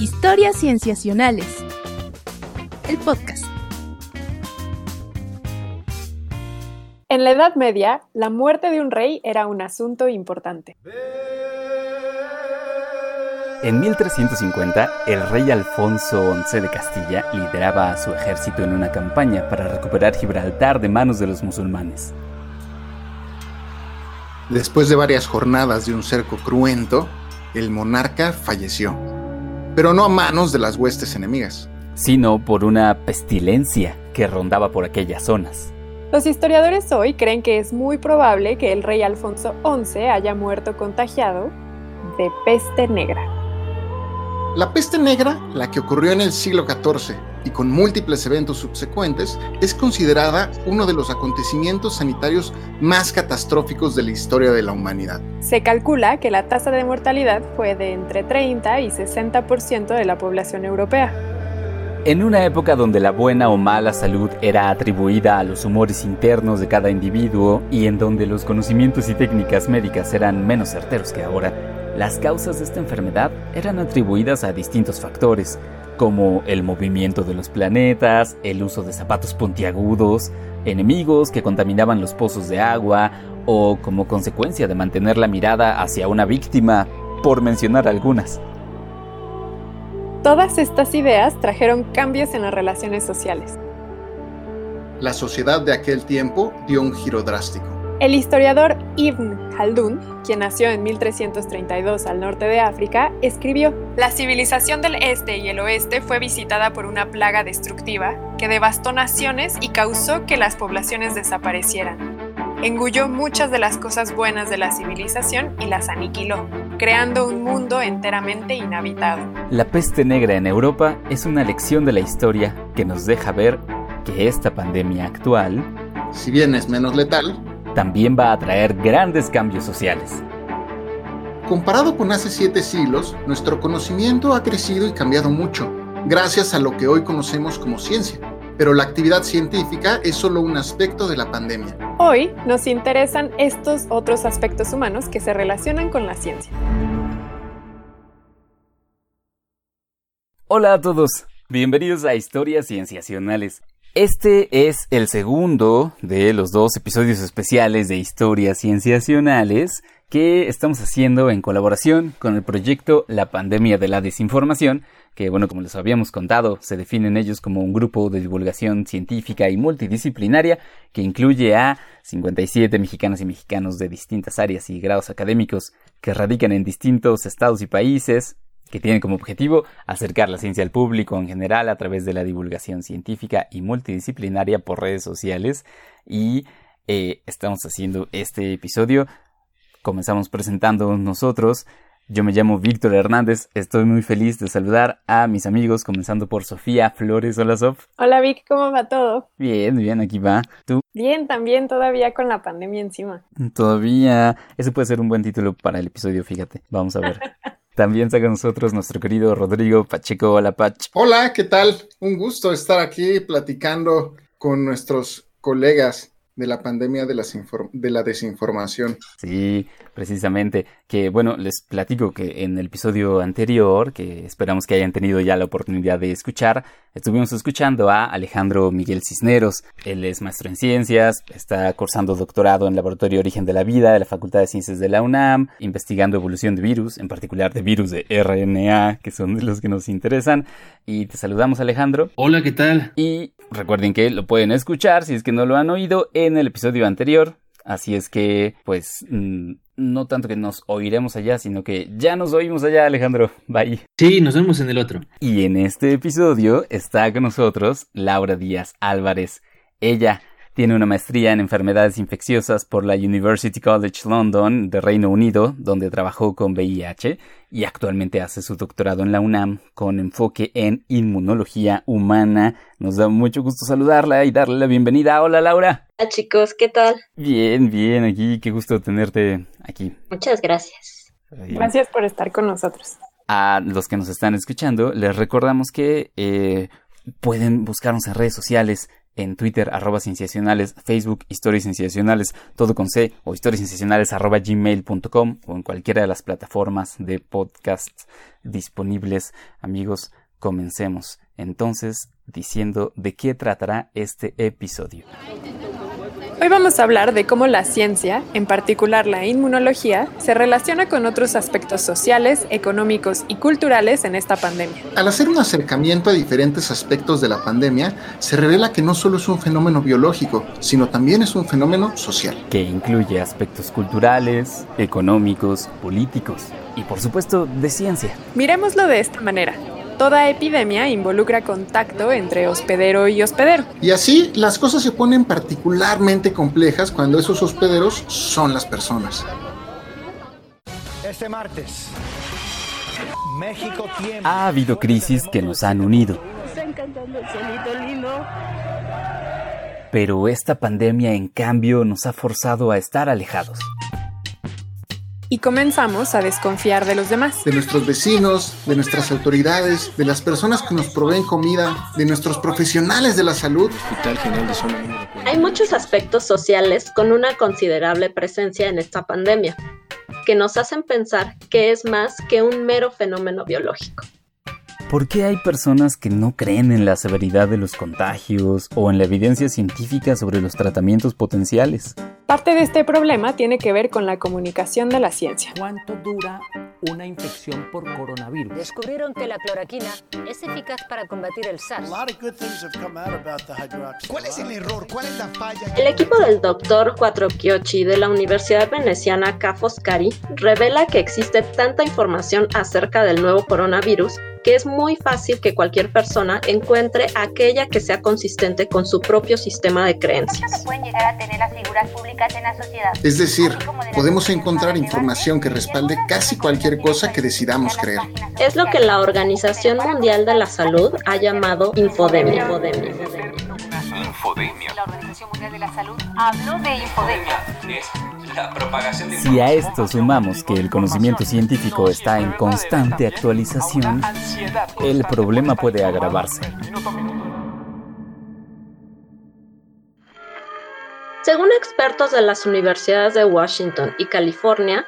Historias Cienciacionales. El podcast. En la Edad Media, la muerte de un rey era un asunto importante. En 1350, el rey Alfonso XI de Castilla lideraba a su ejército en una campaña para recuperar Gibraltar de manos de los musulmanes. Después de varias jornadas de un cerco cruento, el monarca falleció, pero no a manos de las huestes enemigas, sino por una pestilencia que rondaba por aquellas zonas. Los historiadores hoy creen que es muy probable que el rey Alfonso XI haya muerto contagiado de peste negra. La peste negra, la que ocurrió en el siglo XIV y con múltiples eventos subsecuentes, es considerada uno de los acontecimientos sanitarios más catastróficos de la historia de la humanidad. Se calcula que la tasa de mortalidad fue de entre 30 y 60% de la población europea. En una época donde la buena o mala salud era atribuida a los humores internos de cada individuo y en donde los conocimientos y técnicas médicas eran menos certeros que ahora, las causas de esta enfermedad eran atribuidas a distintos factores, como el movimiento de los planetas, el uso de zapatos puntiagudos, enemigos que contaminaban los pozos de agua o como consecuencia de mantener la mirada hacia una víctima, por mencionar algunas. Todas estas ideas trajeron cambios en las relaciones sociales. La sociedad de aquel tiempo dio un giro drástico. El historiador Ibn Khaldun, quien nació en 1332 al norte de África, escribió, La civilización del este y el oeste fue visitada por una plaga destructiva que devastó naciones y causó que las poblaciones desaparecieran. Engulló muchas de las cosas buenas de la civilización y las aniquiló, creando un mundo enteramente inhabitado. La peste negra en Europa es una lección de la historia que nos deja ver que esta pandemia actual, si bien es menos letal, también va a traer grandes cambios sociales. Comparado con hace siete siglos, nuestro conocimiento ha crecido y cambiado mucho, gracias a lo que hoy conocemos como ciencia. Pero la actividad científica es solo un aspecto de la pandemia. Hoy nos interesan estos otros aspectos humanos que se relacionan con la ciencia. Hola a todos, bienvenidos a Historias Cienciacionales. Este es el segundo de los dos episodios especiales de Historias Cienciacionales que estamos haciendo en colaboración con el proyecto La Pandemia de la Desinformación, que bueno, como les habíamos contado, se definen ellos como un grupo de divulgación científica y multidisciplinaria que incluye a 57 mexicanas y mexicanos de distintas áreas y grados académicos que radican en distintos estados y países, que tienen como objetivo acercar la ciencia al público en general a través de la divulgación científica y multidisciplinaria por redes sociales y eh, estamos haciendo este episodio. Comenzamos presentando nosotros. Yo me llamo Víctor Hernández, estoy muy feliz de saludar a mis amigos, comenzando por Sofía Flores. Hola Sof. Hola Vic, ¿cómo va todo? Bien, bien, aquí va. ¿Tú? Bien, también todavía con la pandemia encima. Todavía. Ese puede ser un buen título para el episodio, fíjate. Vamos a ver. También está con nosotros nuestro querido Rodrigo Pacheco. Hola, Pach. Hola, ¿qué tal? Un gusto estar aquí platicando con nuestros colegas de la pandemia de, de, la desinformación. Sí, precisamente. Que bueno, les platico que en el episodio anterior, que esperamos que hayan tenido ya la oportunidad de escuchar, estuvimos escuchando a Alejandro Miguel Cisneros. Él es maestro en ciencias, está cursando doctorado en Laboratorio Origen de la Vida de la Facultad de Ciencias de la UNAM, investigando evolución de virus, en particular de virus de RNA, que son de los que nos interesan. Y te saludamos, Alejandro. Hola, ¿qué tal? Y recuerden que lo pueden escuchar si es que no lo han oído en el episodio anterior. Así es que, pues, mm, no tanto que nos oiremos allá, sino que ya nos oímos allá, Alejandro. Bye. Sí, nos vemos en el otro. Y en este episodio está con nosotros Laura Díaz Álvarez. Ella tiene una maestría en enfermedades infecciosas por la University College London de Reino Unido, donde trabajó con VIH, y actualmente hace su doctorado en la UNAM con enfoque en inmunología humana. Nos da mucho gusto saludarla y darle la bienvenida. Hola Laura. Hola chicos, ¿qué tal? Bien, bien, aquí, qué gusto tenerte aquí. Muchas gracias. Gracias por estar con nosotros. A los que nos están escuchando, les recordamos que eh, pueden buscarnos en redes sociales en Twitter, arroba cienciacionales, Facebook, historias cienciacionales, todo con C, o historias cienciacionales, arroba gmail.com, o en cualquiera de las plataformas de podcast disponibles. Amigos, comencemos entonces diciendo de qué tratará este episodio. Hoy vamos a hablar de cómo la ciencia, en particular la inmunología, se relaciona con otros aspectos sociales, económicos y culturales en esta pandemia. Al hacer un acercamiento a diferentes aspectos de la pandemia, se revela que no solo es un fenómeno biológico, sino también es un fenómeno social. Que incluye aspectos culturales, económicos, políticos y por supuesto de ciencia. Miremoslo de esta manera. Toda epidemia involucra contacto entre hospedero y hospedero. Y así las cosas se ponen particularmente complejas cuando esos hospederos son las personas. Este martes, México tiene... Ha habido crisis que nos han unido. Pero esta pandemia en cambio nos ha forzado a estar alejados y comenzamos a desconfiar de los demás. De nuestros vecinos, de nuestras autoridades, de las personas que nos proveen comida, de nuestros profesionales de la salud. Hay muchos aspectos sociales con una considerable presencia en esta pandemia, que nos hacen pensar que es más que un mero fenómeno biológico. ¿Por qué hay personas que no creen en la severidad de los contagios o en la evidencia científica sobre los tratamientos potenciales? Parte de este problema tiene que ver con la comunicación de la ciencia. ¿Cuánto dura una infección por coronavirus? Descubrieron que la cloroquina es eficaz para combatir el SARS. ¿Cuál es el error? ¿Cuál es la falla? El equipo del doctor Quattrocchiotti de la Universidad Veneciana Ca' Foscari revela que existe tanta información acerca del nuevo coronavirus que es muy fácil que cualquier persona encuentre aquella que sea consistente con su propio sistema de creencias. pueden llegar a tener las figuras públicas en la sociedad. Es decir, podemos encontrar información que respalde casi cualquier cosa que decidamos creer. Es lo que la Organización Mundial de la Salud ha llamado infodemia. infodemia. La Organización Mundial de la Salud habló de infodemia. Si a esto sumamos que el conocimiento científico está en constante actualización, el problema puede agravarse. Según expertos de las universidades de Washington y California,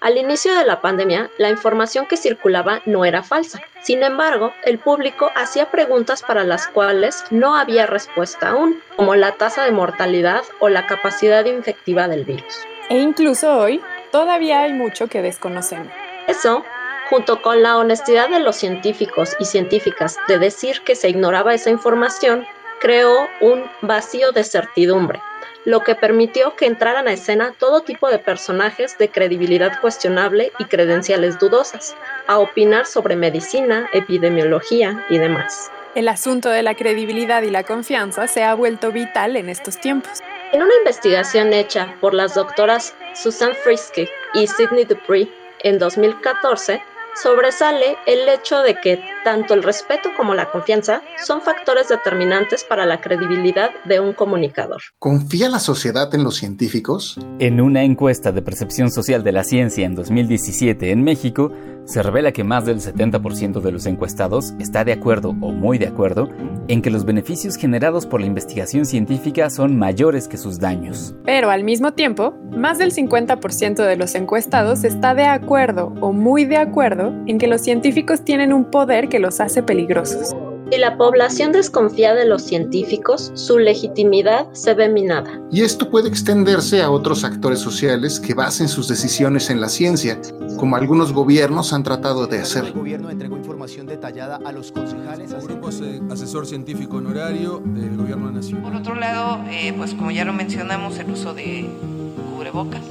al inicio de la pandemia, la información que circulaba no era falsa. Sin embargo, el público hacía preguntas para las cuales no había respuesta aún, como la tasa de mortalidad o la capacidad infectiva del virus. E incluso hoy, todavía hay mucho que desconocemos. Eso, junto con la honestidad de los científicos y científicas de decir que se ignoraba esa información, creó un vacío de certidumbre, lo que permitió que entraran a escena todo tipo de personajes de credibilidad cuestionable y credenciales dudosas, a opinar sobre medicina, epidemiología y demás. El asunto de la credibilidad y la confianza se ha vuelto vital en estos tiempos. En una investigación hecha por las doctoras Susan Frisky y Sidney Dupree en 2014, sobresale el hecho de que tanto el respeto como la confianza son factores determinantes para la credibilidad de un comunicador. ¿Confía la sociedad en los científicos? En una encuesta de percepción social de la ciencia en 2017 en México, se revela que más del 70% de los encuestados está de acuerdo o muy de acuerdo en que los beneficios generados por la investigación científica son mayores que sus daños. Pero al mismo tiempo, más del 50% de los encuestados está de acuerdo o muy de acuerdo en que los científicos tienen un poder que los hace peligrosos. Si la población desconfía de los científicos, su legitimidad se ve minada. Y esto puede extenderse a otros actores sociales que basen sus decisiones en la ciencia, como algunos gobiernos han tratado de hacer. El gobierno entregó información detallada a los concejales. El grupo asesor científico honorario del gobierno nacional. Por otro lado, eh, pues como ya lo mencionamos, el uso de cubrebocas.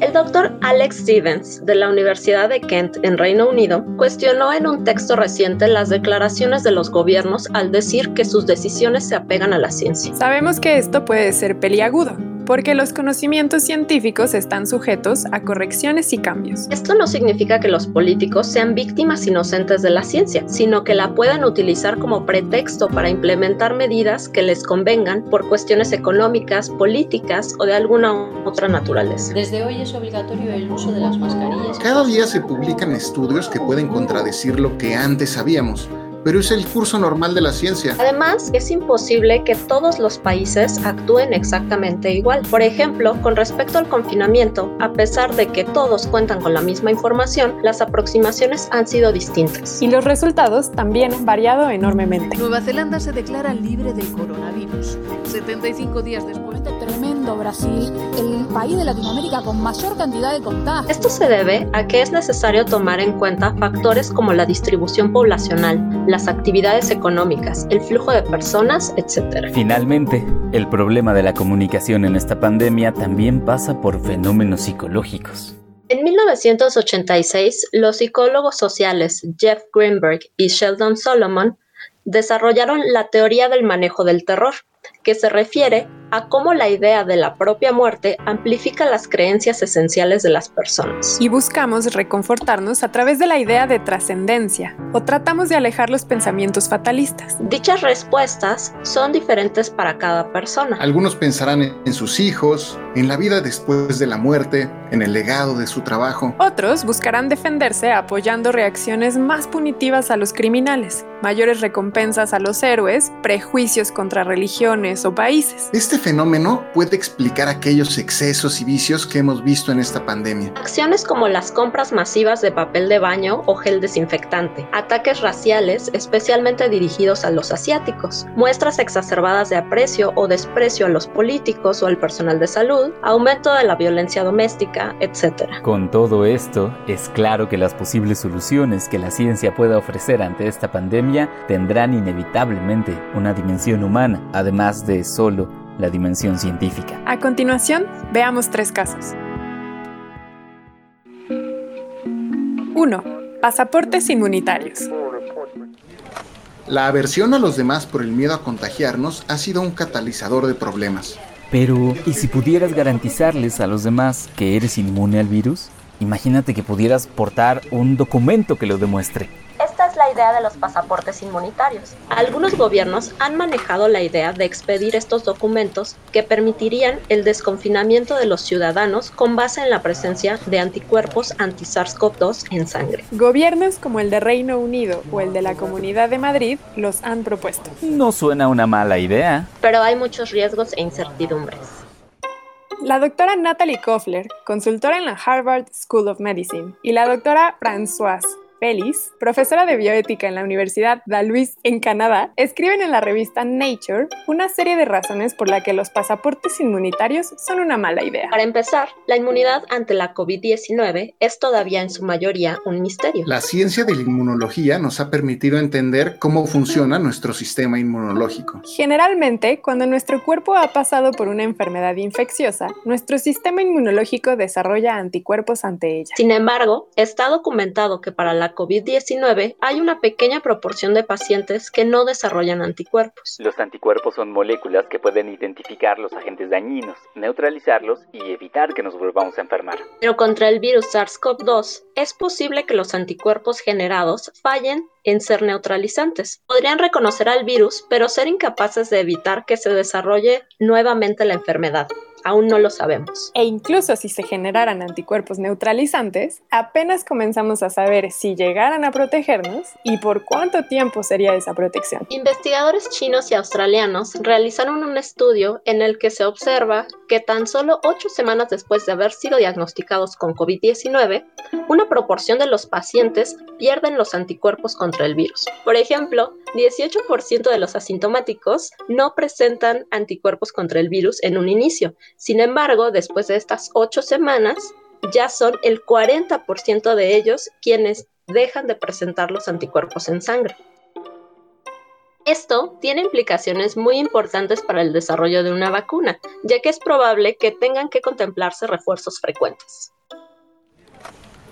El doctor Alex Stevens, de la Universidad de Kent en Reino Unido, cuestionó en un texto reciente las declaraciones de los gobiernos al decir que sus decisiones se apegan a la ciencia. Sabemos que esto puede ser peliagudo, porque los conocimientos científicos están sujetos a correcciones y cambios. Esto no significa que los políticos sean víctimas inocentes de la ciencia, sino que la puedan utilizar como pretexto para implementar medidas que les convengan por cuestiones económicas, políticas o de alguna otra naturaleza. Desde hoy es obligatorio el uso de las mascarillas. Cada día se publican estudios que pueden contradecir lo que antes sabíamos pero es el curso normal de la ciencia. Además, es imposible que todos los países actúen exactamente igual. Por ejemplo, con respecto al confinamiento, a pesar de que todos cuentan con la misma información, las aproximaciones han sido distintas. Y los resultados también han variado enormemente. Nueva Zelanda se declara libre del coronavirus. 75 días después. Tremendo Brasil, el país de Latinoamérica con mayor cantidad de contagios. Esto se debe a que es necesario tomar en cuenta factores como la distribución poblacional, las actividades económicas, el flujo de personas, etc. Finalmente, el problema de la comunicación en esta pandemia también pasa por fenómenos psicológicos. En 1986, los psicólogos sociales Jeff Greenberg y Sheldon Solomon desarrollaron la teoría del manejo del terror, que se refiere a cómo la idea de la propia muerte amplifica las creencias esenciales de las personas. Y buscamos reconfortarnos a través de la idea de trascendencia o tratamos de alejar los pensamientos fatalistas. Dichas respuestas son diferentes para cada persona. Algunos pensarán en sus hijos, en la vida después de la muerte, en el legado de su trabajo. Otros buscarán defenderse apoyando reacciones más punitivas a los criminales, mayores recompensas a los héroes, prejuicios contra religiones o países. Este fenómeno puede explicar aquellos excesos y vicios que hemos visto en esta pandemia. Acciones como las compras masivas de papel de baño o gel desinfectante, ataques raciales especialmente dirigidos a los asiáticos, muestras exacerbadas de aprecio o desprecio a los políticos o al personal de salud, aumento de la violencia doméstica, etc. Con todo esto, es claro que las posibles soluciones que la ciencia pueda ofrecer ante esta pandemia tendrán inevitablemente una dimensión humana, además de solo la dimensión científica. A continuación, veamos tres casos. 1. Pasaportes inmunitarios. La aversión a los demás por el miedo a contagiarnos ha sido un catalizador de problemas. Pero, ¿y si pudieras garantizarles a los demás que eres inmune al virus? Imagínate que pudieras portar un documento que lo demuestre. La idea de los pasaportes inmunitarios. Algunos gobiernos han manejado la idea de expedir estos documentos que permitirían el desconfinamiento de los ciudadanos con base en la presencia de anticuerpos anti-SARS-CoV-2 en sangre. Gobiernos como el de Reino Unido o el de la Comunidad de Madrid los han propuesto. No suena una mala idea. Pero hay muchos riesgos e incertidumbres. La doctora Natalie Koffler, consultora en la Harvard School of Medicine, y la doctora Françoise Félix, profesora de bioética en la Universidad Dalhousie en Canadá, escriben en la revista Nature una serie de razones por las que los pasaportes inmunitarios son una mala idea. Para empezar, la inmunidad ante la COVID-19 es todavía en su mayoría un misterio. La ciencia de la inmunología nos ha permitido entender cómo funciona nuestro sistema inmunológico. Generalmente, cuando nuestro cuerpo ha pasado por una enfermedad infecciosa, nuestro sistema inmunológico desarrolla anticuerpos ante ella. Sin embargo, está documentado que para la COVID-19 hay una pequeña proporción de pacientes que no desarrollan anticuerpos. Los anticuerpos son moléculas que pueden identificar los agentes dañinos, neutralizarlos y evitar que nos volvamos a enfermar. Pero contra el virus SARS-CoV-2 es posible que los anticuerpos generados fallen en ser neutralizantes. Podrían reconocer al virus, pero ser incapaces de evitar que se desarrolle nuevamente la enfermedad. Aún no lo sabemos. E incluso si se generaran anticuerpos neutralizantes, apenas comenzamos a saber si llegaran a protegernos y por cuánto tiempo sería esa protección. Investigadores chinos y australianos realizaron un estudio en el que se observa que tan solo ocho semanas después de haber sido diagnosticados con COVID-19, una proporción de los pacientes pierden los anticuerpos contra el virus. Por ejemplo, 18% de los asintomáticos no presentan anticuerpos contra el virus en un inicio, sin embargo, después de estas ocho semanas, ya son el 40% de ellos quienes dejan de presentar los anticuerpos en sangre. Esto tiene implicaciones muy importantes para el desarrollo de una vacuna, ya que es probable que tengan que contemplarse refuerzos frecuentes.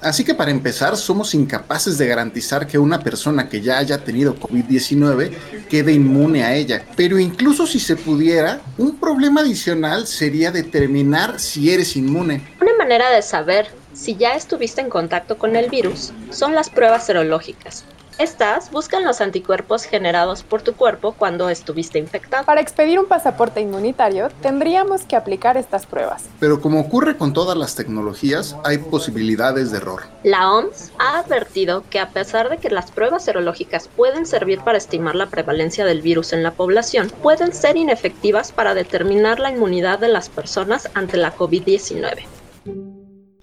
Así que para empezar, somos incapaces de garantizar que una persona que ya haya tenido COVID-19 quede inmune a ella. Pero incluso si se pudiera, un problema adicional sería determinar si eres inmune. Una manera de saber si ya estuviste en contacto con el virus son las pruebas serológicas. Estas buscan los anticuerpos generados por tu cuerpo cuando estuviste infectado. Para expedir un pasaporte inmunitario, tendríamos que aplicar estas pruebas. Pero como ocurre con todas las tecnologías, hay posibilidades de error. La OMS ha advertido que a pesar de que las pruebas serológicas pueden servir para estimar la prevalencia del virus en la población, pueden ser inefectivas para determinar la inmunidad de las personas ante la COVID-19.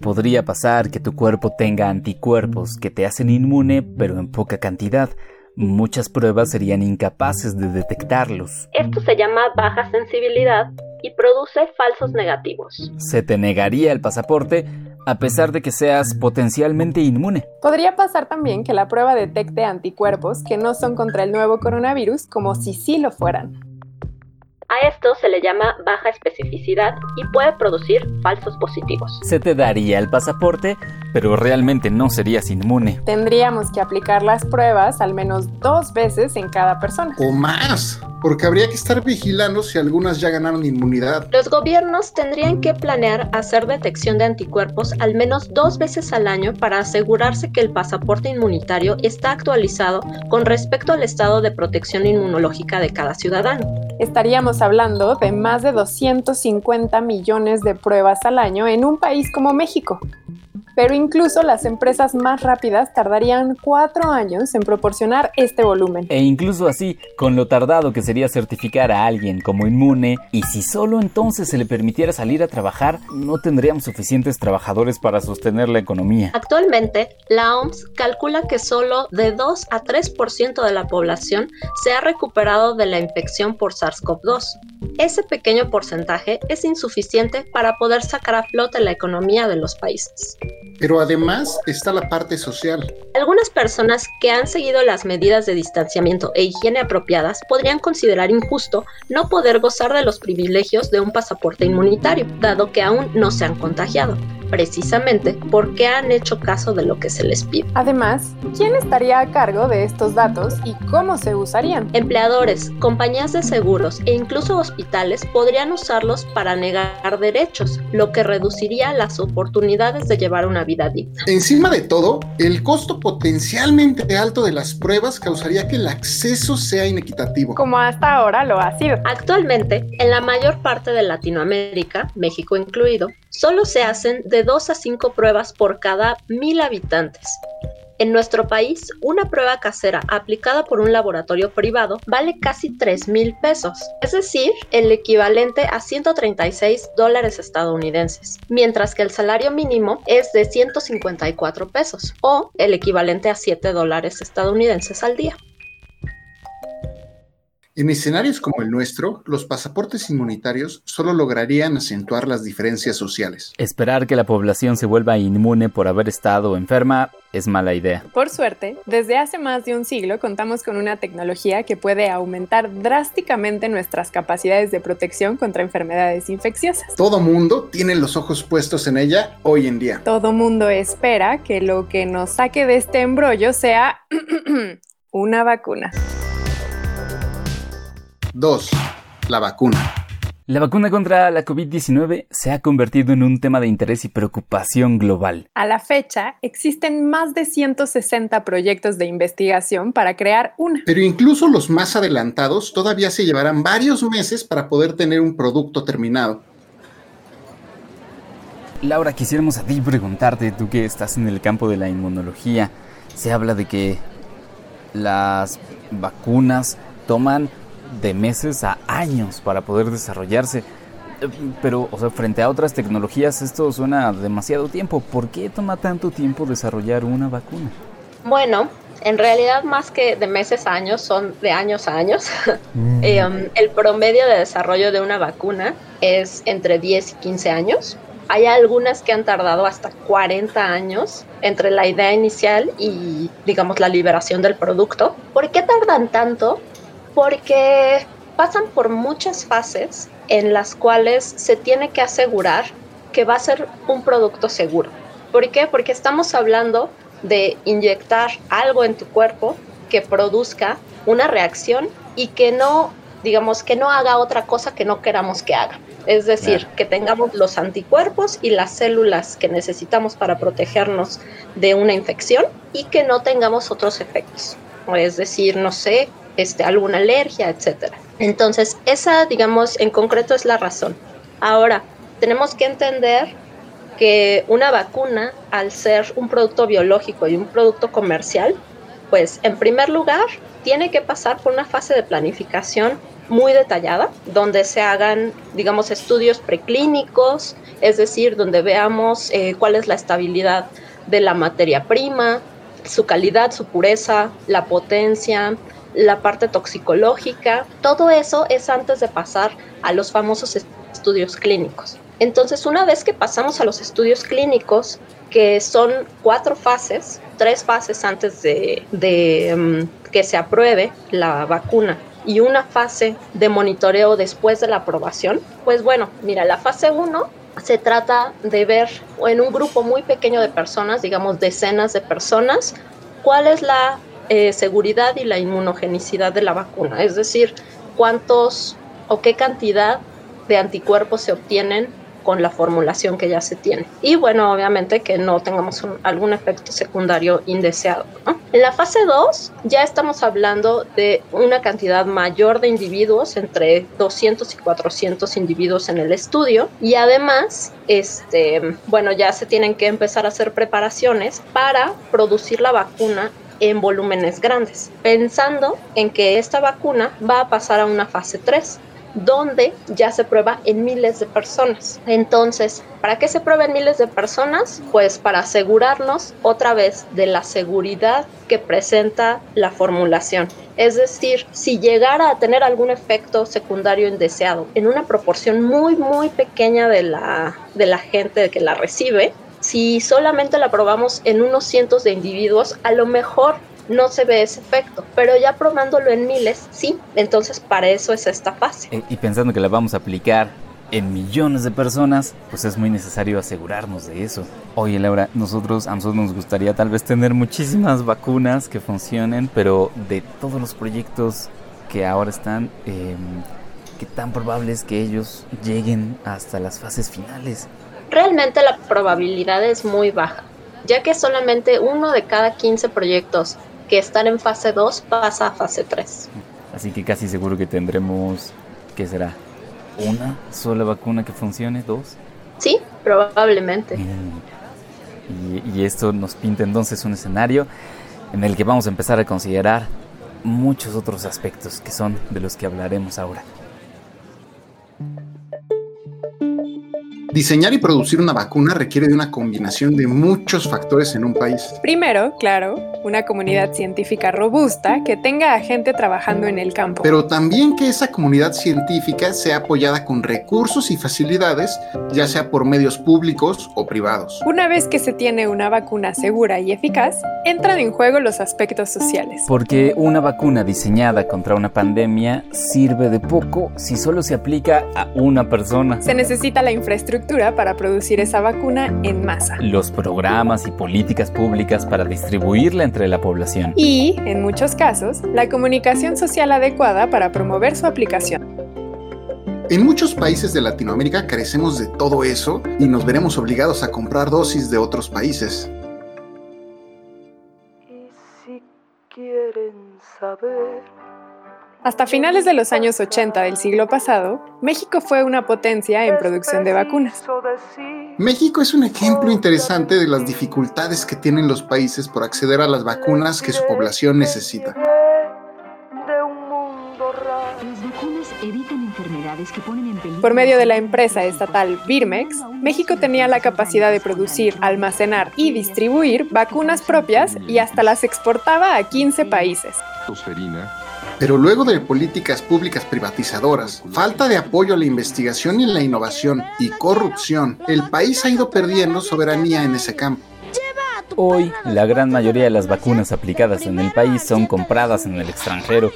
Podría pasar que tu cuerpo tenga anticuerpos que te hacen inmune, pero en poca cantidad. Muchas pruebas serían incapaces de detectarlos. Esto se llama baja sensibilidad y produce falsos negativos. Se te negaría el pasaporte a pesar de que seas potencialmente inmune. Podría pasar también que la prueba detecte anticuerpos que no son contra el nuevo coronavirus como si sí lo fueran. A esto se le llama baja especificidad y puede producir falsos positivos. Se te daría el pasaporte, pero realmente no serías inmune. Tendríamos que aplicar las pruebas al menos dos veces en cada persona. O más, porque habría que estar vigilando si algunas ya ganaron inmunidad. Los gobiernos tendrían que planear hacer detección de anticuerpos al menos dos veces al año para asegurarse que el pasaporte inmunitario está actualizado con respecto al estado de protección inmunológica de cada ciudadano. Estaríamos hablando de más de 250 millones de pruebas al año en un país como México. Pero incluso las empresas más rápidas tardarían cuatro años en proporcionar este volumen. E incluso así, con lo tardado que sería certificar a alguien como inmune, y si solo entonces se le permitiera salir a trabajar, no tendríamos suficientes trabajadores para sostener la economía. Actualmente, la OMS calcula que solo de 2 a 3% de la población se ha recuperado de la infección por SARS-CoV-2. Ese pequeño porcentaje es insuficiente para poder sacar a flote la economía de los países. Pero además está la parte social. Algunas personas que han seguido las medidas de distanciamiento e higiene apropiadas podrían considerar injusto no poder gozar de los privilegios de un pasaporte inmunitario, dado que aún no se han contagiado precisamente porque han hecho caso de lo que se les pide. Además, ¿quién estaría a cargo de estos datos y cómo se usarían? Empleadores, compañías de seguros e incluso hospitales podrían usarlos para negar derechos, lo que reduciría las oportunidades de llevar una vida digna. Encima de todo, el costo potencialmente alto de las pruebas causaría que el acceso sea inequitativo. Como hasta ahora lo ha sido. Actualmente, en la mayor parte de Latinoamérica, México incluido, solo se hacen de 2 a 5 pruebas por cada mil habitantes. En nuestro país, una prueba casera aplicada por un laboratorio privado vale casi 3 mil pesos, es decir, el equivalente a 136 dólares estadounidenses, mientras que el salario mínimo es de 154 pesos, o el equivalente a 7 dólares estadounidenses al día. En escenarios como el nuestro, los pasaportes inmunitarios solo lograrían acentuar las diferencias sociales. Esperar que la población se vuelva inmune por haber estado enferma es mala idea. Por suerte, desde hace más de un siglo contamos con una tecnología que puede aumentar drásticamente nuestras capacidades de protección contra enfermedades infecciosas. Todo mundo tiene los ojos puestos en ella hoy en día. Todo mundo espera que lo que nos saque de este embrollo sea una vacuna. 2. La vacuna. La vacuna contra la COVID-19 se ha convertido en un tema de interés y preocupación global. A la fecha, existen más de 160 proyectos de investigación para crear una. Pero incluso los más adelantados todavía se llevarán varios meses para poder tener un producto terminado. Laura, quisiéramos a ti preguntarte, tú que estás en el campo de la inmunología, se habla de que las vacunas toman de meses a años para poder desarrollarse. Pero, o sea, frente a otras tecnologías esto suena demasiado tiempo. ¿Por qué toma tanto tiempo desarrollar una vacuna? Bueno, en realidad más que de meses a años, son de años a años. Mm. eh, el promedio de desarrollo de una vacuna es entre 10 y 15 años. Hay algunas que han tardado hasta 40 años entre la idea inicial y, digamos, la liberación del producto. ¿Por qué tardan tanto? Porque pasan por muchas fases en las cuales se tiene que asegurar que va a ser un producto seguro. ¿Por qué? Porque estamos hablando de inyectar algo en tu cuerpo que produzca una reacción y que no, digamos, que no haga otra cosa que no queramos que haga. Es decir, que tengamos los anticuerpos y las células que necesitamos para protegernos de una infección y que no tengamos otros efectos. es decir, no sé, este, alguna alergia, etcétera. Entonces, esa, digamos, en concreto es la razón. Ahora, tenemos que entender que una vacuna, al ser un producto biológico y un producto comercial, pues en primer lugar tiene que pasar por una fase de planificación muy detallada, donde se hagan, digamos, estudios preclínicos, es decir, donde veamos eh, cuál es la estabilidad de la materia prima, su calidad, su pureza, la potencia, la parte toxicológica, todo eso es antes de pasar a los famosos estudios clínicos. Entonces, una vez que pasamos a los estudios clínicos, que son cuatro fases, tres fases antes de, mm, que se apruebe la vacuna y una fase de monitoreo después de la aprobación, pues bueno, mira, la fase 1 se trata de ver en un grupo muy pequeño de personas, digamos decenas de personas, cuál es la eh, seguridad y la inmunogenicidad de la vacuna, es decir, cuántos o qué cantidad de anticuerpos se obtienen con la formulación que ya se tiene. Y bueno, obviamente que no tengamos algún efecto secundario indeseado. En la fase 2 ya estamos hablando de una cantidad mayor de individuos, entre 200 y 400 individuos en el estudio. Y además, este, bueno, ya se tienen que empezar a hacer preparaciones para producir la vacuna en volúmenes grandes, pensando en que esta vacuna va a pasar a una fase 3 donde ya se prueba en miles de personas. Entonces, ¿para qué se prueba en miles de personas? Pues para asegurarnos otra vez de la seguridad que presenta la formulación. Es decir, si llegara a tener algún efecto secundario indeseado en una proporción muy, muy pequeña de la, de la gente que la recibe, si solamente la probamos en unos cientos de individuos, a lo mejor no se ve ese efecto, pero ya probándolo en miles, sí, entonces para eso es esta fase. Y pensando que la vamos a aplicar en millones de personas, pues es muy necesario asegurarnos de eso. Oye Laura, nosotros a nosotros nos gustaría tal vez tener muchísimas vacunas que funcionen, pero de todos los proyectos que ahora están, eh, ¿qué tan probable es que ellos lleguen hasta las fases finales? Realmente la probabilidad es muy baja, ya que solamente uno de cada 15 proyectos que están en fase 2 pasa a fase 3. Así que casi seguro que tendremos, ¿qué será? ¿Una sola vacuna que funcione? ¿Dos? Sí, probablemente. Y, y esto nos pinta entonces un escenario en el que vamos a empezar a considerar muchos otros aspectos que son de los que hablaremos ahora. Diseñar y producir una vacuna requiere de una combinación de muchos factores en un país. Primero, claro, una comunidad científica robusta que tenga a gente trabajando en el campo. Pero también que esa comunidad científica sea apoyada con recursos y facilidades, ya sea por medios públicos o privados. Una vez que se tiene una vacuna segura y eficaz, entran en juego los aspectos sociales. Porque una vacuna diseñada contra una pandemia sirve de poco si solo se aplica a una persona. Se necesita la infraestructura para producir esa vacuna en masa. Los programas y políticas públicas para distribuirla entre la población. Y, en muchos casos, la comunicación social adecuada para promover su aplicación. En muchos países de Latinoamérica carecemos de todo eso y nos veremos obligados a comprar dosis de otros países. Y si quieren saber hasta finales de los años 80 del siglo pasado, México fue una potencia en producción de vacunas. México es un ejemplo interesante de las dificultades que tienen los países por acceder a las vacunas que su población necesita. Por medio de la empresa estatal Birmex, México tenía la capacidad de producir, almacenar y distribuir vacunas propias y hasta las exportaba a 15 países. Pero luego de políticas públicas privatizadoras, falta de apoyo a la investigación y la innovación y corrupción, el país ha ido perdiendo soberanía en ese campo. Hoy, la gran mayoría de las vacunas aplicadas en el país son compradas en el extranjero.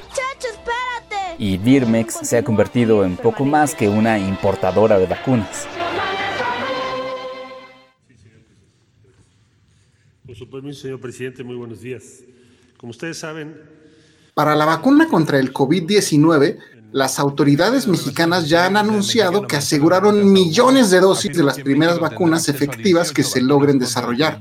Y Birmex se ha convertido en poco más que una importadora de vacunas. Con su permiso, señor presidente, muy buenos días. Como ustedes saben, para la vacuna contra el COVID-19, las autoridades mexicanas ya han anunciado que aseguraron millones de dosis de las primeras vacunas efectivas que se logren desarrollar.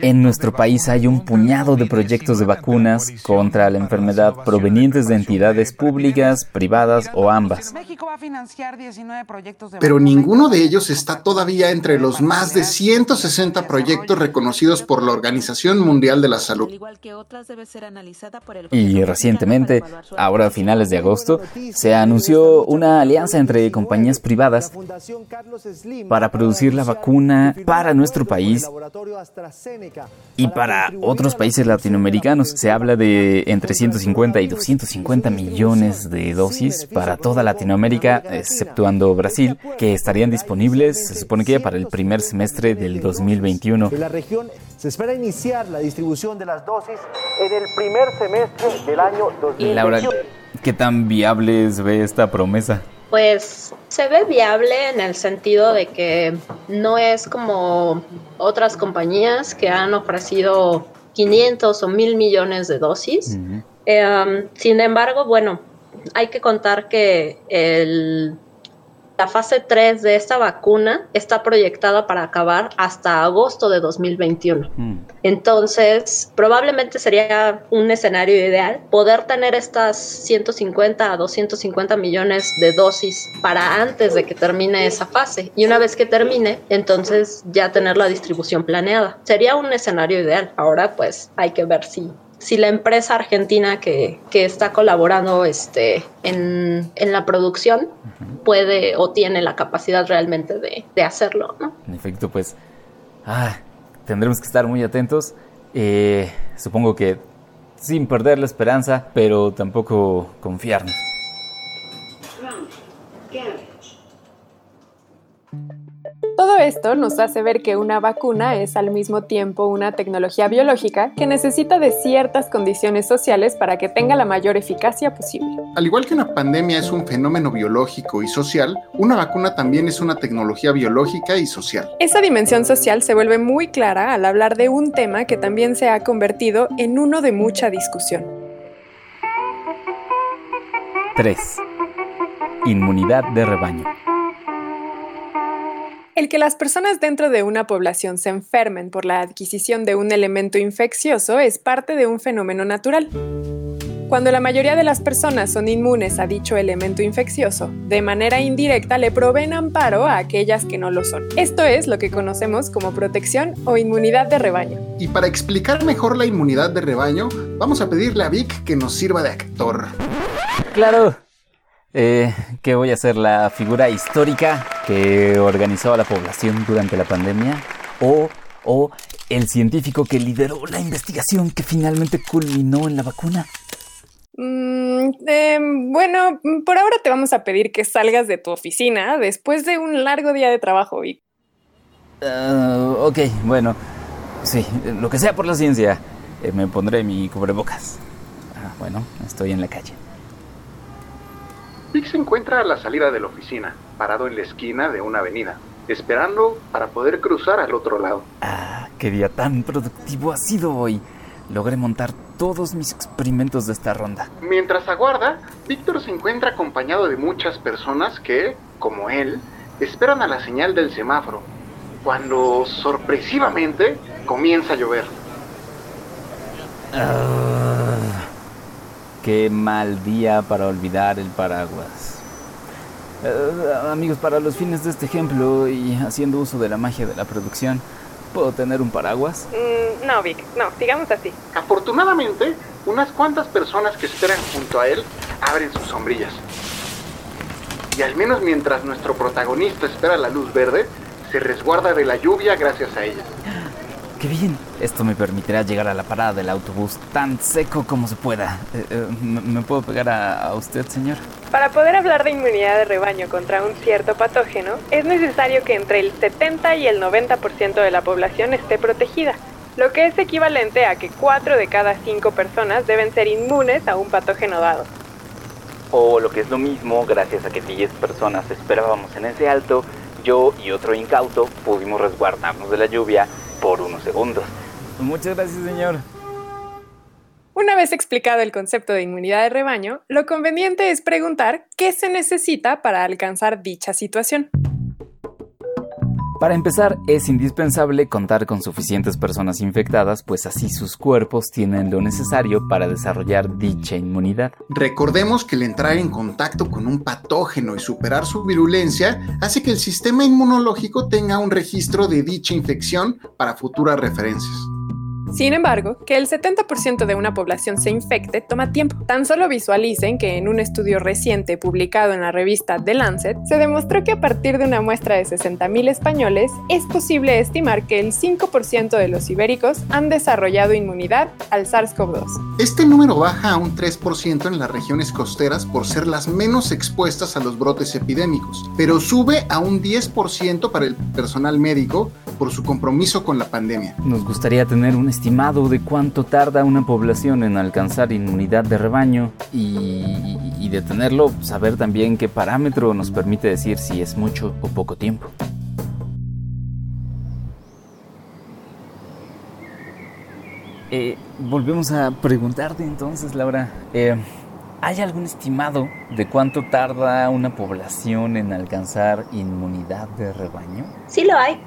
En nuestro país hay un puñado de proyectos de vacunas contra la enfermedad provenientes de entidades públicas, privadas o ambas. Pero ninguno de ellos está todavía entre los más de 160 proyectos reconocidos por la Organización Mundial de la Salud. Y recientemente, ahora a finales de agosto, se anunció una alianza entre compañías privadas para producir la vacuna para nuestro país y para otros países latinoamericanos. Se habla de entre 150 y 250 millones de dosis para toda Latinoamérica, exceptuando Brasil, que estarían disponibles, se supone que para el primer semestre del 2021. En la región se espera iniciar la distribución de las dosis en el primer semestre del año 2021. Laura, ¿qué tan viable se ve esta promesa? Pues se ve viable en el sentido de que no es como otras compañías que han ofrecido 500 o 1000 millones de dosis. Uh -huh. eh, sin embargo, bueno, hay que contar que el, la fase 3 de esta vacuna está proyectada para acabar hasta agosto de 2021. Mm. Entonces, probablemente sería un escenario ideal poder tener estas 150 a 250 millones de dosis para antes de que termine esa fase. Y una vez que termine, entonces ya tener la distribución planeada. Sería un escenario ideal. Ahora, pues, hay que ver si si la empresa argentina que, que está colaborando este, en, en, la producción puede o tiene la capacidad realmente de, de hacerlo. ¿no? En efecto, pues ah, tendremos que estar muy atentos. Eh, supongo que sin perder la esperanza, pero tampoco confiarnos. Esto nos hace ver que una vacuna es al mismo tiempo una tecnología biológica que necesita de ciertas condiciones sociales para que tenga la mayor eficacia posible. Al igual que una pandemia es un fenómeno biológico y social, una vacuna también es una tecnología biológica y social. Esa dimensión social se vuelve muy clara al hablar de un tema que también se ha convertido en uno de mucha discusión. 3. Inmunidad de rebaño. El que las personas dentro de una población se enfermen por la adquisición de un elemento infeccioso es parte de un fenómeno natural. Cuando la mayoría de las personas son inmunes a dicho elemento infeccioso, de manera indirecta le proveen amparo a aquellas que no lo son. Esto es lo que conocemos como protección o inmunidad de rebaño. Y para explicar mejor la inmunidad de rebaño, vamos a pedirle a Vic que nos sirva de actor. Claro, eh, que voy a ser la figura histórica que organizó a la población durante la pandemia o, o el científico que lideró la investigación que finalmente culminó en la vacuna. Mm, eh, bueno, por ahora te vamos a pedir que salgas de tu oficina después de un largo día de trabajo y... Uh, ok, bueno, sí, lo que sea por la ciencia. Eh, me pondré mi cubrebocas. Ah, bueno, estoy en la calle. Vic se encuentra a la salida de la oficina, parado en la esquina de una avenida, esperando para poder cruzar al otro lado. Ah, qué día tan productivo ha sido hoy. Logré montar todos mis experimentos de esta ronda. Mientras aguarda, Víctor se encuentra acompañado de muchas personas que, como él, esperan a la señal del semáforo, cuando sorpresivamente comienza a llover. Uh... Qué mal día para olvidar el paraguas. Uh, amigos, para los fines de este ejemplo y haciendo uso de la magia de la producción, ¿puedo tener un paraguas? Mm, no, Vic, no, sigamos así. Afortunadamente, unas cuantas personas que esperan junto a él abren sus sombrillas. Y al menos mientras nuestro protagonista espera la luz verde, se resguarda de la lluvia gracias a ella. ¡Qué bien! Esto me permitirá llegar a la parada del autobús tan seco como se pueda. Eh, eh, ¿Me puedo pegar a, a, usted, señor? Para poder hablar de inmunidad de rebaño contra un cierto patógeno, es necesario que entre el 70 y el 90% de la población esté protegida, lo que es equivalente a que 4 de cada 5 personas deben ser inmunes a un patógeno dado. O lo que es lo mismo, gracias a que 10 personas esperábamos en ese alto, yo y otro incauto pudimos resguardarnos de la lluvia por unos segundos. Muchas gracias, señor. Una vez explicado el concepto de inmunidad de rebaño, lo conveniente es preguntar qué se necesita para alcanzar dicha situación. Para empezar, es indispensable contar con suficientes personas infectadas, pues así sus cuerpos tienen lo necesario para desarrollar dicha inmunidad. Recordemos que el entrar en contacto con un patógeno y superar su virulencia hace que el sistema inmunológico tenga un registro de dicha infección para futuras referencias. Sin embargo, que el 70% de una población se infecte toma tiempo. Tan solo visualicen que en un estudio reciente publicado en la revista The Lancet, se demostró que a partir de una muestra de 60.000 españoles, es posible estimar que el 5% de los ibéricos han desarrollado inmunidad al SARS-CoV-2. Este número baja a un 3% en las regiones costeras por ser las menos expuestas a los brotes epidémicos, pero sube a un 10% para el personal médico por su compromiso con la pandemia. Nos gustaría tener un estimado de cuánto tarda una población en alcanzar inmunidad de rebaño y, y de tenerlo, saber también qué parámetro nos permite decir si es mucho o poco tiempo. Eh, volvemos a preguntarte entonces, Laura. Eh, ¿Hay algún estimado de cuánto tarda una población en alcanzar inmunidad de rebaño? Sí lo hay.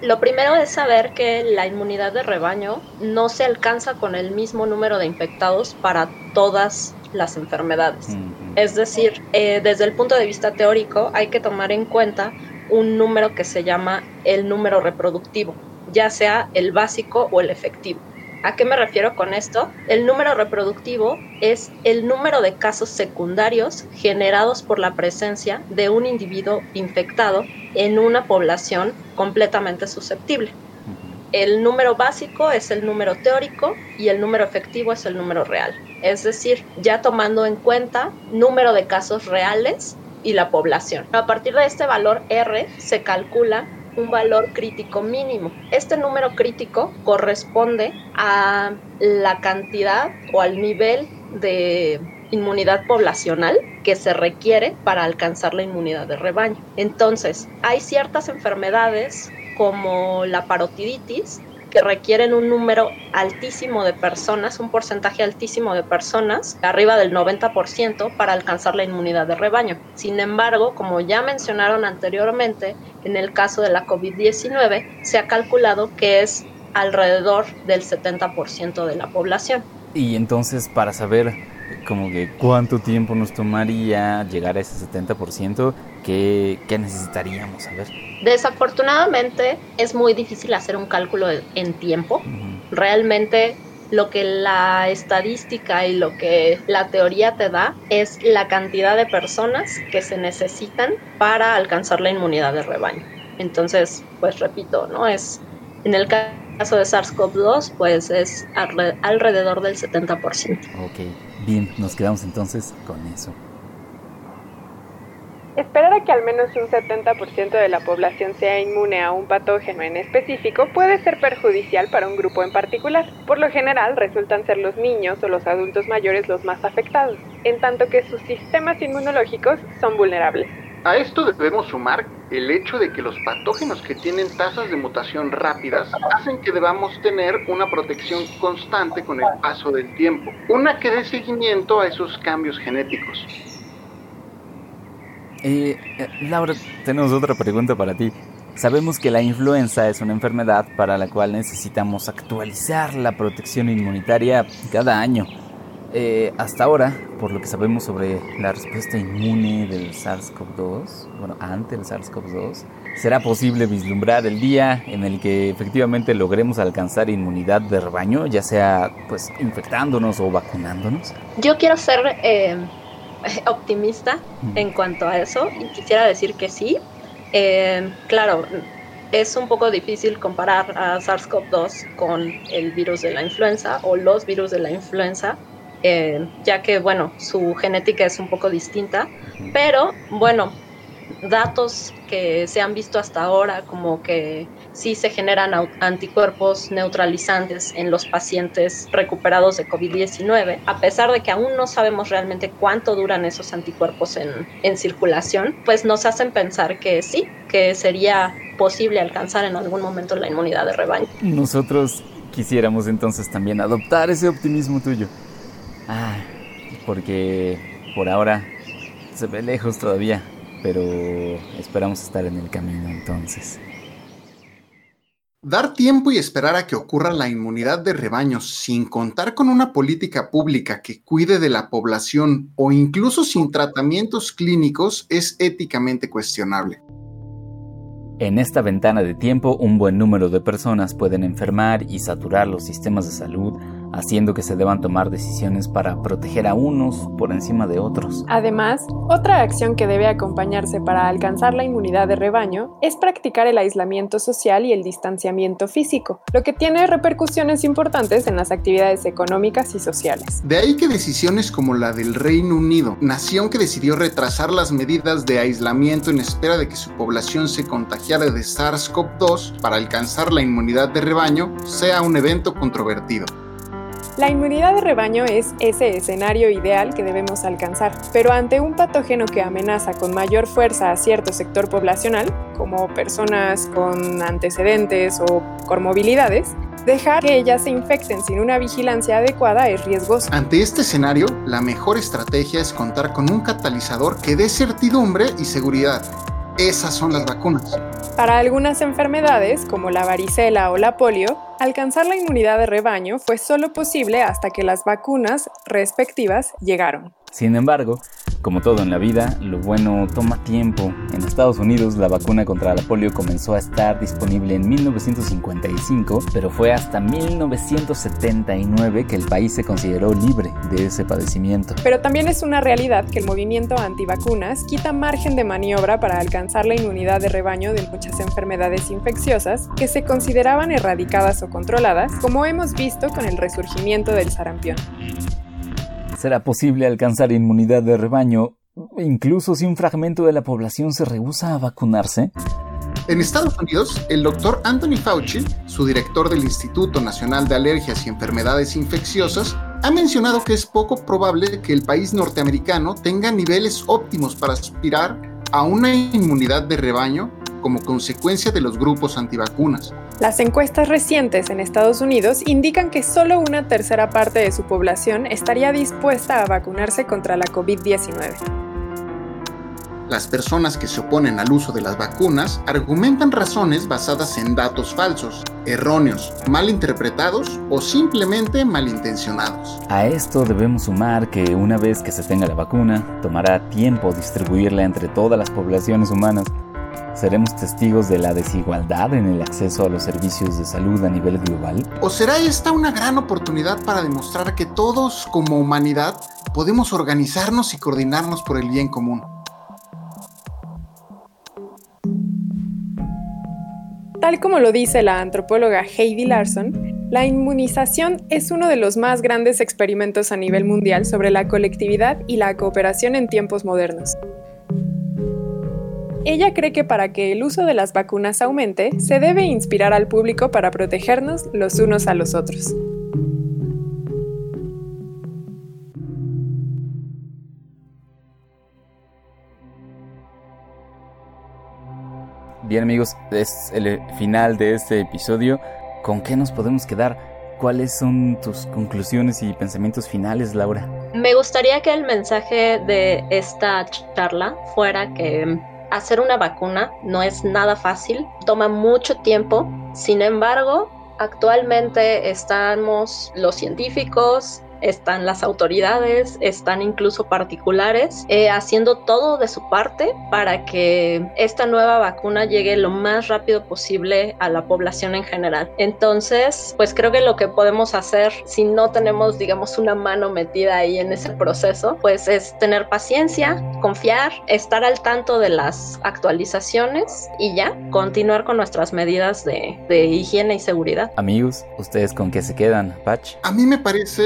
Lo primero es saber que la inmunidad de rebaño no se alcanza con el mismo número de infectados para todas las enfermedades. Es decir, eh, desde el punto de vista teórico hay que tomar en cuenta un número que se llama el número reproductivo, ya sea el básico o el efectivo. ¿A qué me refiero con esto? El número reproductivo es el número de casos secundarios generados por la presencia de un individuo infectado en una población completamente susceptible. El número básico es el número teórico y el número efectivo es el número real. Es decir, ya tomando en cuenta número de casos reales y la población. A partir de este valor R se calcula un valor crítico mínimo. Este número crítico corresponde a la cantidad o al nivel de inmunidad poblacional que se requiere para alcanzar la inmunidad de rebaño. Entonces, hay ciertas enfermedades como la parotiditis que requieren un número altísimo de personas, un porcentaje altísimo de personas, arriba del 90% para alcanzar la inmunidad de rebaño. Sin embargo, como ya mencionaron anteriormente, en el caso de la COVID-19 se ha calculado que es alrededor del 70% de la población. Y entonces, para saber como que cuánto tiempo nos tomaría llegar a ese 70%, ¿qué, qué necesitaríamos saber? Desafortunadamente es muy difícil hacer un cálculo en tiempo. Realmente lo que la estadística y lo que la teoría te da es la cantidad de personas que se necesitan para alcanzar la inmunidad de rebaño. Entonces, pues repito, ¿no? Es en el caso de SARS-CoV-2, pues es alrededor del 70%. Ok, bien, nos quedamos entonces con eso. Esperar a que al menos un 70% de la población sea inmune a un patógeno en específico puede ser perjudicial para un grupo en particular. Por lo general resultan ser los niños o los adultos mayores los más afectados, en tanto que sus sistemas inmunológicos son vulnerables. A esto debemos sumar el hecho de que los patógenos que tienen tasas de mutación rápidas hacen que debamos tener una protección constante con el paso del tiempo, una que dé seguimiento a esos cambios genéticos. Eh, Laura, tenemos otra pregunta para ti. Sabemos que la influenza es una enfermedad para la cual necesitamos actualizar la protección inmunitaria cada año. Eh, hasta ahora, por lo que sabemos sobre la respuesta inmune del SARS-CoV-2, bueno, ante el SARS-CoV-2, ¿será posible vislumbrar el día en el que efectivamente logremos alcanzar inmunidad de rebaño, ya sea pues infectándonos o vacunándonos? Yo quiero ser eh, optimista en cuanto a eso y quisiera decir que sí. Eh, claro, es un poco difícil comparar a SARS-CoV-2 con el virus de la influenza o los virus de la influenza, eh, ya que, bueno, su genética es un poco distinta, pero bueno, datos que se han visto hasta ahora, como que sí se generan anticuerpos neutralizantes en los pacientes recuperados de COVID-19, a pesar de que aún no sabemos realmente cuánto duran esos anticuerpos en, en circulación, pues nos hacen pensar que sí, que sería posible alcanzar en algún momento la inmunidad de rebaño. Nosotros quisiéramos entonces también adoptar ese optimismo tuyo. Ah, porque por ahora se ve lejos todavía, pero esperamos estar en el camino entonces. Dar tiempo y esperar a que ocurra la inmunidad de rebaño sin contar con una política pública que cuide de la población o incluso sin tratamientos clínicos es éticamente cuestionable. En esta ventana de tiempo, un buen número de personas pueden enfermar y saturar los sistemas de salud haciendo que se deban tomar decisiones para proteger a unos por encima de otros. Además, otra acción que debe acompañarse para alcanzar la inmunidad de rebaño es practicar el aislamiento social y el distanciamiento físico, lo que tiene repercusiones importantes en las actividades económicas y sociales. De ahí que decisiones como la del Reino Unido, nación que decidió retrasar las medidas de aislamiento en espera de que su población se contagiara de SARS-CoV-2 para alcanzar la inmunidad de rebaño, sea un evento controvertido. La inmunidad de rebaño es ese escenario ideal que debemos alcanzar, pero ante un patógeno que amenaza con mayor fuerza a cierto sector poblacional, como personas con antecedentes o comorbilidades, dejar que ellas se infecten sin una vigilancia adecuada es riesgoso. Ante este escenario, la mejor estrategia es contar con un catalizador que dé certidumbre y seguridad. Esas son las vacunas. Para algunas enfermedades, como la varicela o la polio, alcanzar la inmunidad de rebaño fue solo posible hasta que las vacunas respectivas llegaron. Sin embargo, como todo en la vida, lo bueno toma tiempo. En Estados Unidos la vacuna contra la polio comenzó a estar disponible en 1955, pero fue hasta 1979 que el país se consideró libre de ese padecimiento. Pero también es una realidad que el movimiento antivacunas quita margen de maniobra para alcanzar la inmunidad de rebaño de muchas enfermedades infecciosas que se consideraban erradicadas o controladas, como hemos visto con el resurgimiento del sarampión. ¿Será posible alcanzar inmunidad de rebaño incluso si un fragmento de la población se rehúsa a vacunarse? En Estados Unidos, el doctor Anthony Fauci, su director del Instituto Nacional de Alergias y Enfermedades Infecciosas, ha mencionado que es poco probable que el país norteamericano tenga niveles óptimos para aspirar a una inmunidad de rebaño como consecuencia de los grupos antivacunas. Las encuestas recientes en Estados Unidos indican que solo una tercera parte de su población estaría dispuesta a vacunarse contra la COVID-19. Las personas que se oponen al uso de las vacunas argumentan razones basadas en datos falsos, erróneos, mal interpretados o simplemente malintencionados. A esto debemos sumar que una vez que se tenga la vacuna, tomará tiempo distribuirla entre todas las poblaciones humanas ¿Seremos testigos de la desigualdad en el acceso a los servicios de salud a nivel global? ¿O será esta una gran oportunidad para demostrar que todos como humanidad podemos organizarnos y coordinarnos por el bien común? Tal como lo dice la antropóloga Heidi Larson, la inmunización es uno de los más grandes experimentos a nivel mundial sobre la colectividad y la cooperación en tiempos modernos. Ella cree que para que el uso de las vacunas aumente, se debe inspirar al público para protegernos los unos a los otros. Bien amigos, es el final de este episodio. ¿Con qué nos podemos quedar? ¿Cuáles son tus conclusiones y pensamientos finales, Laura? Me gustaría que el mensaje de esta charla fuera que hacer una vacuna no es nada fácil, toma mucho tiempo, sin embargo, actualmente estamos los científicos, están las autoridades, están incluso particulares, eh, haciendo todo de su parte para que esta nueva vacuna llegue lo más rápido posible a la población en general. Entonces, pues creo que lo que podemos hacer si no tenemos, digamos, una mano metida ahí en ese proceso, pues es tener paciencia, confiar, estar al tanto de las actualizaciones y ya, continuar con nuestras medidas de, de higiene y seguridad. Amigos, ¿ustedes con qué se quedan, Patch? A mí me parece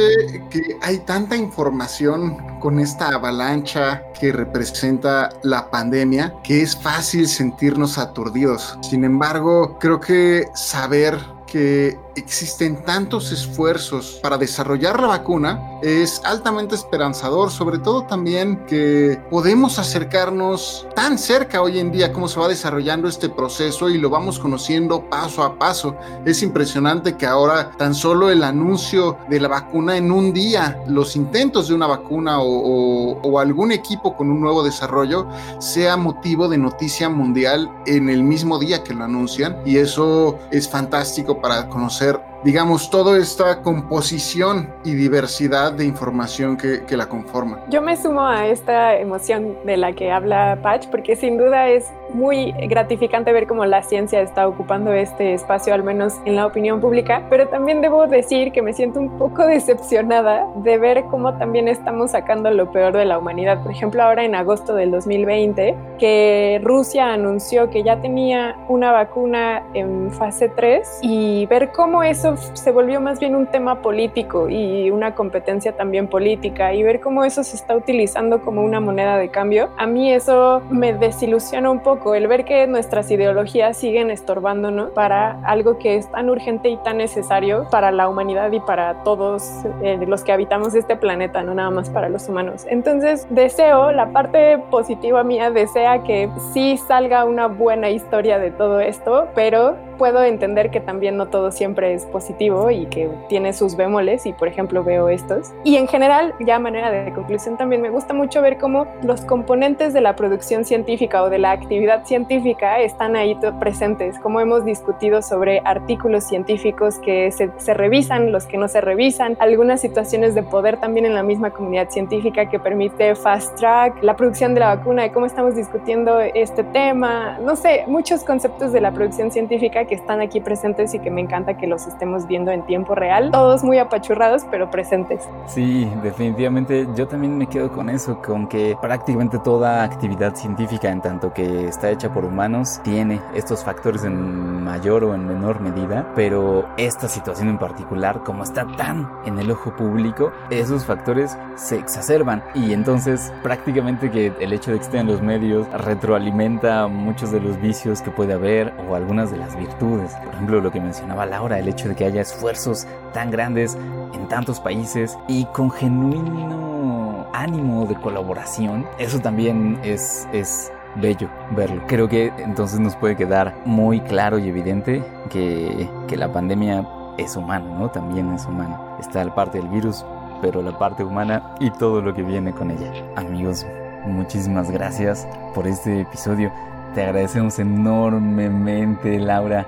que hay tanta información con esta avalancha que representa la pandemia que es fácil sentirnos aturdidos. Sin embargo, creo que saber que existen tantos esfuerzos para desarrollar la vacuna es altamente esperanzador, sobre todo también que podemos acercarnos tan cerca hoy en día cómo se va desarrollando este proceso y lo vamos conociendo paso a paso. Es impresionante que ahora tan solo el anuncio de la vacuna en un día, los intentos de una vacuna o, algún equipo con un nuevo desarrollo sea motivo de noticia mundial en el mismo día que lo anuncian y eso es fantástico para conocer conocer digamos, toda esta composición y diversidad de información que, que, la conforma. Yo me sumo a esta emoción de la que habla Patch, porque sin duda es muy gratificante ver cómo la ciencia está ocupando este espacio, al menos en la opinión pública, pero también debo decir que me siento un poco decepcionada de ver cómo también estamos sacando lo peor de la humanidad. Por ejemplo, ahora en agosto del 2020, que Rusia anunció que ya tenía una vacuna en fase 3 y ver cómo eso se volvió más bien un tema político y una competencia también política y ver cómo eso se está utilizando como una moneda de cambio, a mí eso me desilusiona un poco el ver que nuestras ideologías siguen estorbándonos para algo que es tan urgente y tan necesario para la humanidad y para todos eh, los que habitamos este planeta, no nada más para los humanos. Entonces, deseo, la parte positiva mía desea que sí salga una buena historia de todo esto, pero puedo entender que también no todo siempre es positivo y que tiene sus bemoles y por ejemplo veo estos. Y en general, ya manera de conclusión también me gusta mucho ver cómo los componentes de la producción científica o de la actividad científica están ahí presentes, como hemos discutido sobre artículos científicos que se, se revisan, los que no se revisan, algunas situaciones de poder también en la misma comunidad científica que permite fast track la producción de la vacuna, de cómo estamos discutiendo este tema, no sé, muchos conceptos de la producción científica que están aquí presentes y que me encanta que los estemos viendo en tiempo real, todos muy apachurrados pero presentes. Sí, definitivamente. Yo también me quedo con eso, con que prácticamente toda actividad científica en tanto que está hecha por humanos tiene estos factores en mayor o en menor medida, pero esta situación en particular, como está tan en el ojo público, esos factores se exacerban. Y entonces prácticamente que el hecho de que estén los medios retroalimenta muchos de los vicios que puede haber o algunas de las virtudes por ejemplo, lo que mencionaba Laura, el hecho de que haya esfuerzos tan grandes en tantos países y con genuino ánimo de colaboración, eso también es, es bello verlo. Creo que entonces nos puede quedar muy claro y evidente que, que la pandemia es humana, ¿no? También es humana. Está la parte del virus, pero la parte humana y todo lo que viene con ella. Amigos, muchísimas gracias por este episodio. Te agradecemos enormemente, Laura,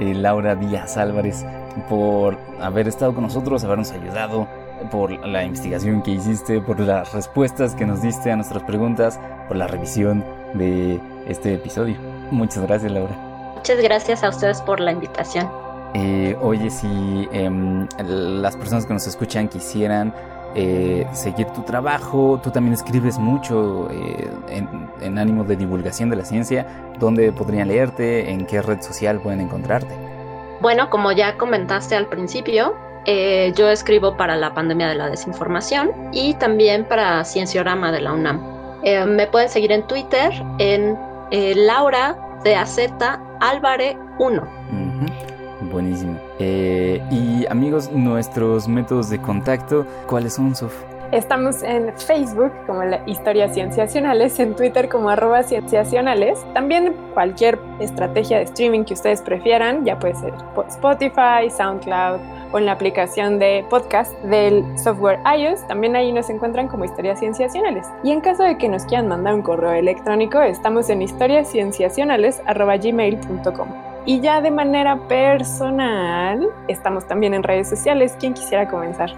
eh, Laura Díaz Álvarez, por haber estado con nosotros, habernos ayudado, por la investigación que hiciste, por las respuestas que nos diste a nuestras preguntas, por la revisión de este episodio. Muchas gracias, Laura. Muchas gracias a ustedes por la invitación. Eh, oye, si eh, las personas que nos escuchan quisieran eh, seguir tu trabajo. Tú también escribes mucho eh, en, en, ánimo de divulgación de la ciencia. ¿Dónde podrían leerte? ¿En qué red social pueden encontrarte? Bueno, como ya comentaste al principio, eh, yo escribo para la pandemia de la desinformación y también para Cienciorama de la UNAM. Me pueden seguir en Twitter en Laura de Álvarez 1. Uh -huh. Buenísimo. Eh, y amigos, nuestros métodos de contacto, ¿cuáles son, Sof? Estamos en Facebook como la Historias Cienciacionales, en Twitter como arroba cienciacionales. También cualquier estrategia de streaming que ustedes prefieran, ya puede ser Spotify, SoundCloud o en la aplicación de podcast del software iOS. También ahí nos encuentran como Historias Cienciacionales. Y en caso de que nos quieran mandar un correo electrónico, estamos en historiascienciacionales.gmail.com. Y ya de manera personal, estamos también en redes sociales. ¿Quién quisiera comenzar?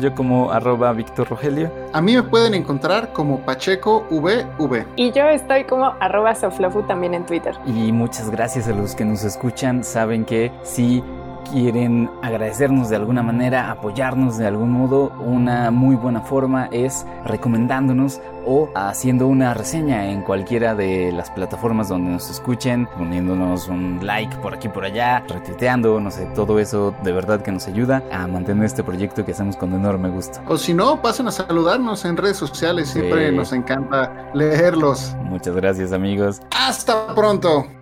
Yo como arroba Víctor Rogelio. A mí me pueden encontrar como Pacheco VV. Y yo estoy como arroba Soflofu también en Twitter. Y muchas gracias a los que nos escuchan. Saben que si quieren agradecernos de alguna manera, apoyarnos de algún modo, una muy buena forma es recomendándonos o haciendo una reseña en cualquiera de las plataformas donde nos escuchen, poniéndonos un like por aquí por allá, retuiteando, no sé, todo eso de verdad que nos ayuda a mantener este proyecto que hacemos con enorme gusto. O si no, pasen a saludarnos en redes sociales, siempre sí. nos encanta leerlos. Muchas gracias amigos. Hasta pronto.